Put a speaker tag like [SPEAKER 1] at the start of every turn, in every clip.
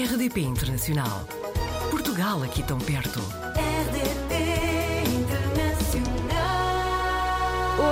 [SPEAKER 1] RDP Internacional. Portugal aqui tão perto.
[SPEAKER 2] RDP Internacional.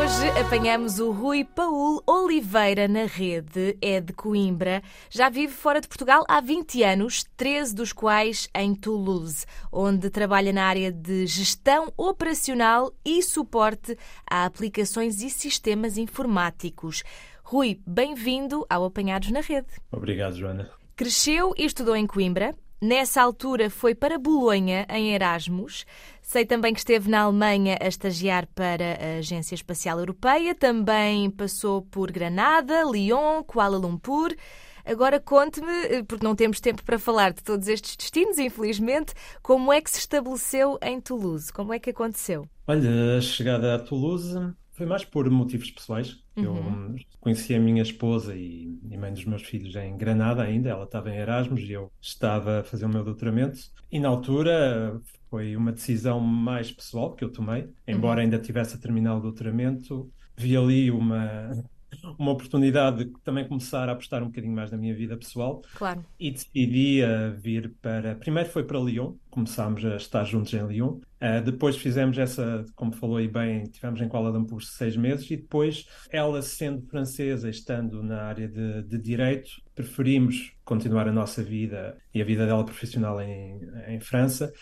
[SPEAKER 3] Hoje apanhamos o Rui Paul Oliveira na rede, é de Coimbra. Já vive fora de Portugal há 20 anos, 13 dos quais em Toulouse, onde trabalha na área de gestão operacional e suporte a aplicações e sistemas informáticos. Rui, bem-vindo ao Apanhados na Rede.
[SPEAKER 4] Obrigado, Joana.
[SPEAKER 3] Cresceu e estudou em Coimbra. Nessa altura foi para Bolonha, em Erasmus. Sei também que esteve na Alemanha a estagiar para a Agência Espacial Europeia. Também passou por Granada, Lyon, Kuala Lumpur. Agora conte-me, porque não temos tempo para falar de todos estes destinos, infelizmente, como é que se estabeleceu em Toulouse? Como é que aconteceu?
[SPEAKER 4] Olha, a chegada a Toulouse foi mais por motivos pessoais. Eu
[SPEAKER 3] Uhum.
[SPEAKER 4] conheci a minha esposa e, e mãe dos meus filhos em Granada ainda. Ela estava em Erasmus e eu estava a fazer o meu doutoramento. E na altura foi uma decisão mais pessoal que eu tomei. Embora ainda tivesse a terminar o doutoramento, vi ali uma, uma oportunidade de também começar a apostar um bocadinho mais na minha vida pessoal.
[SPEAKER 3] Claro.
[SPEAKER 4] E decidi uh, vir para. Primeiro foi para Lyon, começámos a estar juntos em Lyon. Uh, depois fizemos essa, como falou aí bem, tivemos em Kuala Lumpur seis meses. E depois, ela sendo francesa, estando na área de, de direito, preferimos continuar a nossa vida e a vida dela profissional em, em França.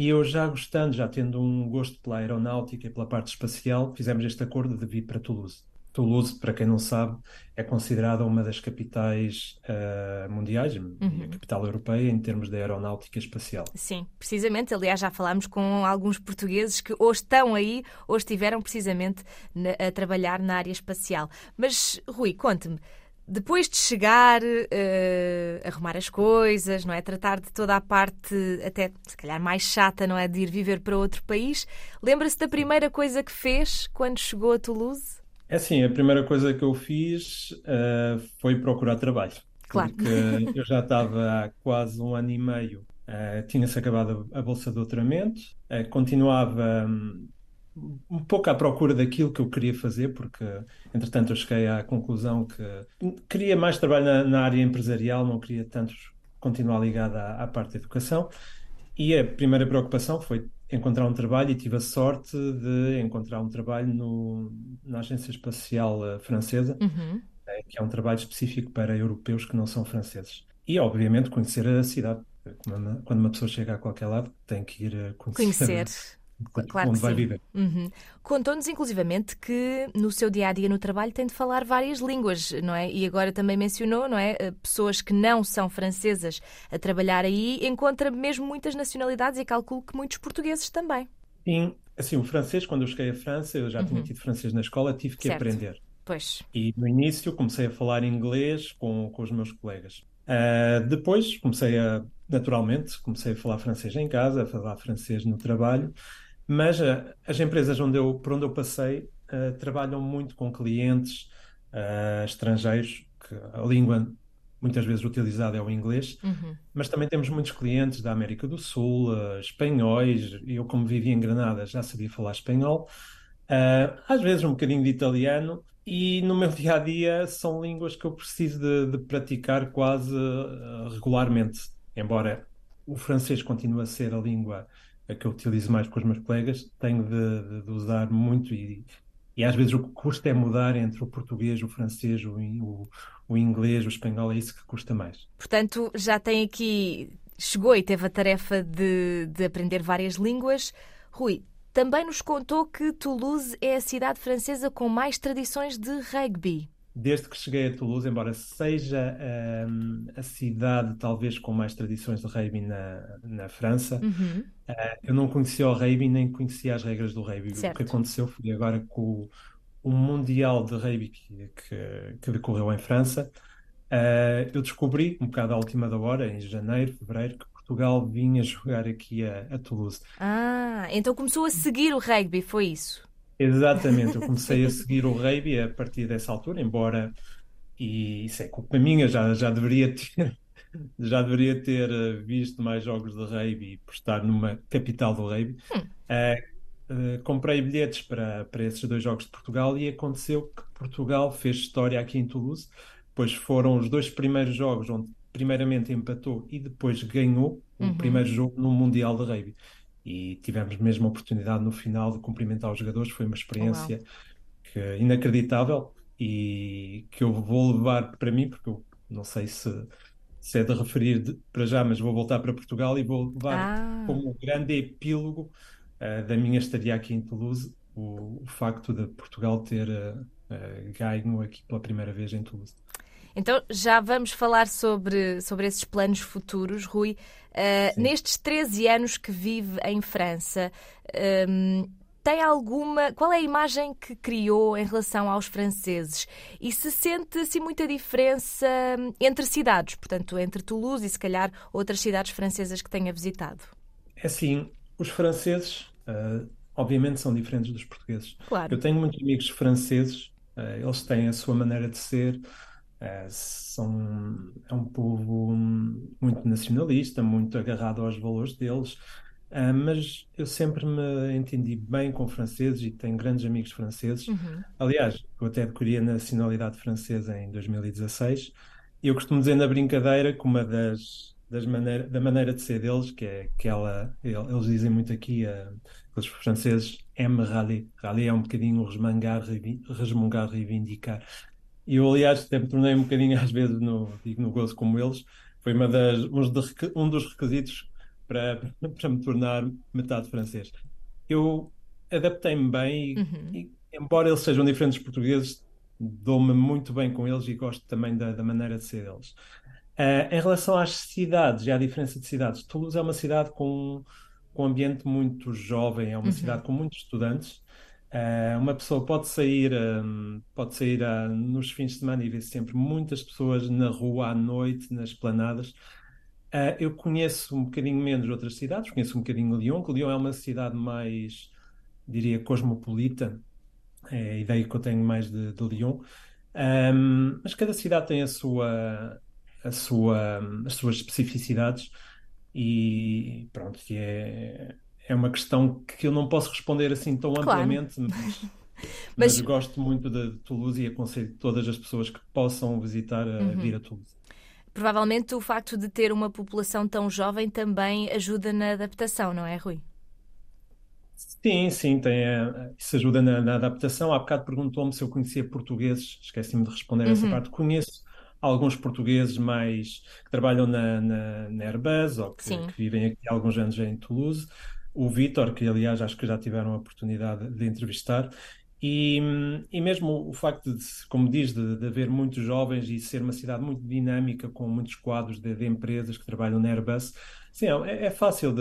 [SPEAKER 4] E eu já gostando, já tendo um gosto pela aeronáutica e pela parte espacial, fizemos este acordo de vir para Toulouse. Toulouse, para quem não sabe, é considerada uma das capitais uh, mundiais, e a capital europeia, em termos de aeronáutica espacial.
[SPEAKER 3] Sim, precisamente. Aliás, já falámos com alguns portugueses que ou estão aí ou estiveram precisamente na- a trabalhar na área espacial. Mas, Rui, conte-me, depois de chegar, eh, arrumar as coisas, não é? Tratar de toda a parte, até se calhar mais chata, não é? De ir viver para outro país, lembra-se da primeira coisa que fez quando chegou a Toulouse?
[SPEAKER 4] É assim, a primeira coisa que eu fiz uh, foi procurar trabalho.
[SPEAKER 3] Claro.
[SPEAKER 4] Porque eu já estava há quase um ano e meio, uh, tinha-se acabado a, bolsa de doutoramento, uh, continuava hum, um pouco à procura daquilo que eu queria fazer, porque entretanto eu cheguei à conclusão que queria mais trabalho na, na área empresarial, não queria tanto continuar ligado à, à parte da educação. E a primeira preocupação foi encontrar um trabalho e tive a sorte de encontrar um trabalho no, na Agência Espacial eh, Francesa,
[SPEAKER 3] Uhum.
[SPEAKER 4] eh, que é um trabalho específico para europeus que não são franceses. E, obviamente, conhecer a cidade. Quando uma, pessoa chega a qualquer lado, tem que ir eh, conhecer,
[SPEAKER 3] Conhecer. Claro
[SPEAKER 4] onde vai
[SPEAKER 3] sim.
[SPEAKER 4] viver.
[SPEAKER 3] Uhum. Contou-nos, inclusivamente, que no seu dia a dia no trabalho tem de falar várias línguas, não é? E agora também mencionou, não é? Eh, Pessoas que não são francesas a trabalhar aí, encontra mesmo muitas nacionalidades e calculo que muitos portugueses também.
[SPEAKER 4] Sim, assim, o francês, quando eu cheguei à França, eu já tinha tido francês na escola, tive que
[SPEAKER 3] Uhum. Certo.
[SPEAKER 4] aprender.
[SPEAKER 3] Pois.
[SPEAKER 4] E no início comecei a falar inglês com, com os meus colegas. Ah, depois comecei a, naturalmente, comecei a falar francês em casa, a falar francês no trabalho, mas ah, as empresas onde eu, por onde eu passei ah, trabalham muito com clientes ah, estrangeiros, que a língua muitas vezes utilizada é o inglês,
[SPEAKER 3] Uhum.
[SPEAKER 4] mas também temos muitos clientes da América do Sul, ah, espanhóis, eu como vivia em Granada já sabia falar espanhol, ah, às vezes um bocadinho de italiano, e no meu dia a dia são línguas que eu preciso de, de praticar quase ah, regularmente, embora o francês continue a ser a língua a que eu utilizo mais com os meus colegas, tenho de, de- usar muito e, e às vezes o que custa é mudar entre o português, o francês, o, o, o inglês, o espanhol, é isso que custa mais.
[SPEAKER 3] Portanto, já tem aqui, chegou e teve a tarefa de, de aprender várias línguas. Rui, também nos contou que Toulouse é a cidade francesa com mais tradições de rugby.
[SPEAKER 4] Desde que cheguei a Toulouse, embora seja hum, a cidade talvez com mais tradições de rugby na, na França,
[SPEAKER 3] Uhum.
[SPEAKER 4] eh, eu não conhecia o rugby nem conhecia as regras do rugby. O
[SPEAKER 3] Certo.
[SPEAKER 4] que aconteceu foi agora com o, o Mundial de Rugby que, que, que decorreu em França, eh, eu descobri, um bocado à última da hora, em janeiro, fevereiro, que Portugal vinha jogar aqui a, a Toulouse.
[SPEAKER 3] Ah, então começou a seguir o rugby, foi isso?
[SPEAKER 4] Exatamente, eu comecei a seguir o rugby a partir dessa altura, embora, e isso é culpa minha, já, já deveria ter, já deveria ter eh, visto mais jogos de rugby por estar numa capital do rugby. Eh, eh, comprei bilhetes para, para esses dois jogos de Portugal e aconteceu que Portugal fez história aqui em Toulouse, pois foram os dois primeiros jogos onde primeiramente empatou e depois ganhou o uhum. primeiro jogo no Mundial de Rugby. E tivemos mesmo a oportunidade no final de cumprimentar os jogadores, foi uma experiência que, inacreditável e que eu vou levar para mim, porque eu não sei se, se é de referir de, para já, mas vou voltar para Portugal e vou levar ah. como grande epílogo uh, da minha estadia aqui em Toulouse o, o facto de Portugal ter uh, uh, ganho aqui pela primeira vez em Toulouse.
[SPEAKER 3] Então já vamos falar sobre, sobre esses planos futuros, Rui. Uh, nestes 13 anos que vive em França, um, tem alguma. Qual é a imagem que criou em relação aos franceses? E se sente assim muita diferença entre cidades, portanto, entre Toulouse e se calhar outras cidades francesas que tenha visitado?
[SPEAKER 4] É assim, os franceses, uh, obviamente, são diferentes dos portugueses.
[SPEAKER 3] Claro.
[SPEAKER 4] Eu tenho muitos amigos franceses, uh, eles têm a sua maneira de ser. Uh, são, é um povo muito nacionalista, muito agarrado aos valores deles. Uh, mas eu sempre me entendi bem com franceses e tenho grandes amigos franceses. Uhum. Aliás, eu até adquiri a nacionalidade francesa em 2016 e eu costumo dizer na brincadeira que uma das, das maneira, da maneira de ser deles, que é que ela, eles dizem muito aqui, uh, os franceses, aime râler. Râler é um bocadinho resmangar, resmungar, reivindicar. E eu, aliás, até me tornei um bocadinho às vezes no, digo, no gozo como eles. Foi uma das, um dos requisitos para, para me tornar metade francês. Eu adaptei-me bem e, uhum. e, embora eles sejam diferentes portugueses, dou-me muito bem com eles e gosto também da, da maneira de ser deles. Uh, em relação às cidades e à diferença de cidades, Toulouse é uma cidade com, com um ambiente muito jovem, é uma uhum. cidade com muitos estudantes. Uh, uma pessoa pode sair, um, pode sair uh, nos fins de semana e ver sempre muitas pessoas na rua à noite, nas planadas. Uh, eu conheço um bocadinho menos outras cidades, conheço um bocadinho Lyon, que Lyon é uma cidade mais, diria, cosmopolita, é a ideia que eu tenho mais de, de Lyon. Um, mas cada cidade tem a sua, a sua, as suas especificidades e pronto, é, é uma questão que eu não posso responder assim tão claro. amplamente, mas, mas... mas, gosto muito de Toulouse e aconselho todas as pessoas que possam visitar a uhum. vir a Toulouse.
[SPEAKER 3] Provavelmente o facto de ter uma população tão jovem também ajuda na adaptação, não é, Rui?
[SPEAKER 4] Sim, sim, tem, eh, isso ajuda na, na adaptação. Há bocado perguntou-me se eu conhecia portugueses, esqueci-me de responder uhum. essa parte. Conheço alguns portugueses mais que trabalham na, na, na Airbus ou que, que, vivem aqui há alguns anos em Toulouse. O Vitor, que aliás acho que já tiveram a oportunidade de entrevistar, e, e mesmo o facto de, como diz, de, de, haver muitos jovens e ser uma cidade muito dinâmica, com muitos quadros de, de empresas que trabalham na Airbus, sim, é, é fácil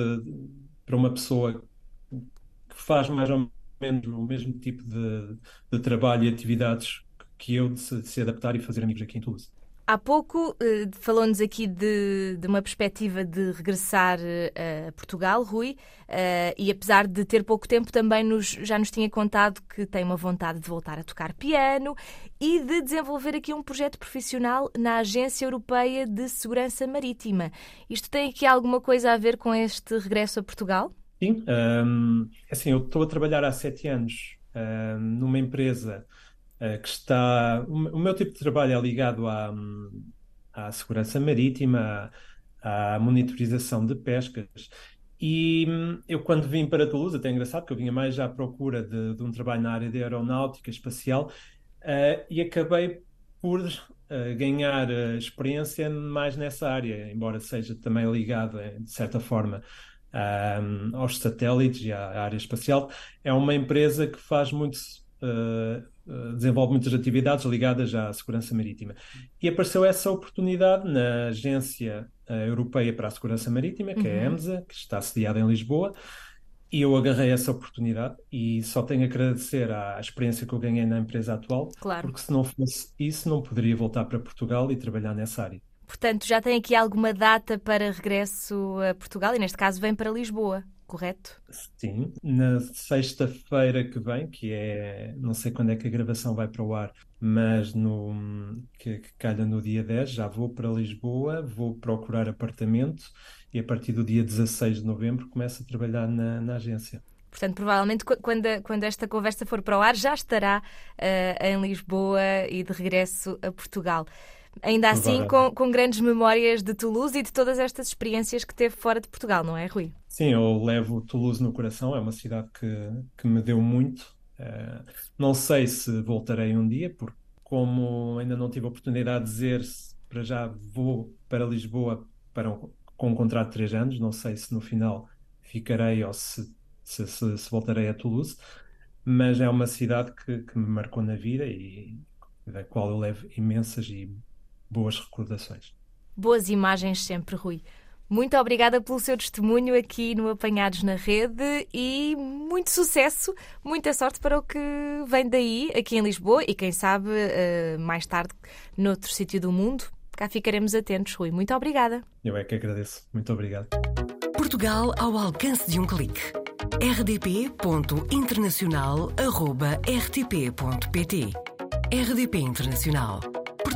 [SPEAKER 4] para uma pessoa que faz mais ou menos o mesmo tipo de, trabalho e atividades que eu de se, de se adaptar e fazer amigos aqui em Toulouse.
[SPEAKER 3] Há pouco uh, falou-nos aqui de, de, uma perspectiva de regressar uh, a Portugal, Rui, uh, e apesar de ter pouco tempo, também nos, já nos tinha contado que tem uma vontade de voltar a tocar piano e de desenvolver aqui um projeto profissional na Agência Europeia de Segurança Marítima. Isto tem aqui alguma coisa a ver com este regresso a Portugal?
[SPEAKER 4] Sim, um, assim, eu estou a trabalhar há sete anos um, numa empresa eh, que está. O meu tipo de trabalho é ligado à, à segurança marítima, à, à monitorização de pescas. E eu, quando vim para Toulouse, até é engraçado, que eu vinha mais à procura de, de um trabalho na área de aeronáutica espacial uh, e acabei por uh, ganhar experiência mais nessa área, embora seja também ligado, de certa forma, aos satélites e à, à, área espacial. É uma empresa que faz muito uh, desenvolve muitas atividades ligadas à segurança marítima. E apareceu essa oportunidade na Agência uh, Europeia para a Segurança Marítima, que uhum. é a uhum. EMSA, que está sediada em Lisboa, e eu agarrei essa oportunidade e só tenho a agradecer à experiência que eu ganhei na empresa atual,
[SPEAKER 3] claro.
[SPEAKER 4] porque se não fosse isso, não poderia voltar para Portugal e trabalhar nessa área.
[SPEAKER 3] Portanto, já tem aqui alguma data para regresso a Portugal e, neste caso, vem para Lisboa correto?
[SPEAKER 4] Sim, na sexta-feira que vem, que é, não sei quando é que a gravação vai para o ar, mas no, que, que calha no dia 10, já vou para Lisboa, vou procurar apartamento e a partir do dia 16 de novembro começo a trabalhar na, na agência.
[SPEAKER 3] Portanto, provavelmente quando, quando esta conversa for para o ar já estará uh, em Lisboa e de regresso a Portugal. Ainda assim, com, com, grandes memórias de Toulouse e de todas estas experiências que teve fora de Portugal, não é, Rui?
[SPEAKER 4] Sim, eu levo Toulouse no coração, é uma cidade que, que me deu muito. Uh, não sei se voltarei um dia, porque como ainda não tive a oportunidade de dizer para já vou para Lisboa para um, com um contrato de três anos, não sei se no final ficarei ou se, se, se, se voltarei a Toulouse, mas é uma cidade que, que me marcou na vida e da qual eu levo imensas e boas recordações.
[SPEAKER 3] Boas imagens sempre, Rui. Muito obrigada pelo seu testemunho aqui no Apanhados na Rede e muito sucesso, muita sorte para o que vem daí, aqui em Lisboa e quem sabe eh, mais tarde noutro sítio do mundo. Cá ficaremos atentos, Rui. Muito obrigada.
[SPEAKER 4] Eu é que agradeço. Muito obrigado.
[SPEAKER 1] Portugal ao alcance de um clique. rdp.internacional.rtp.pt RDP Internacional.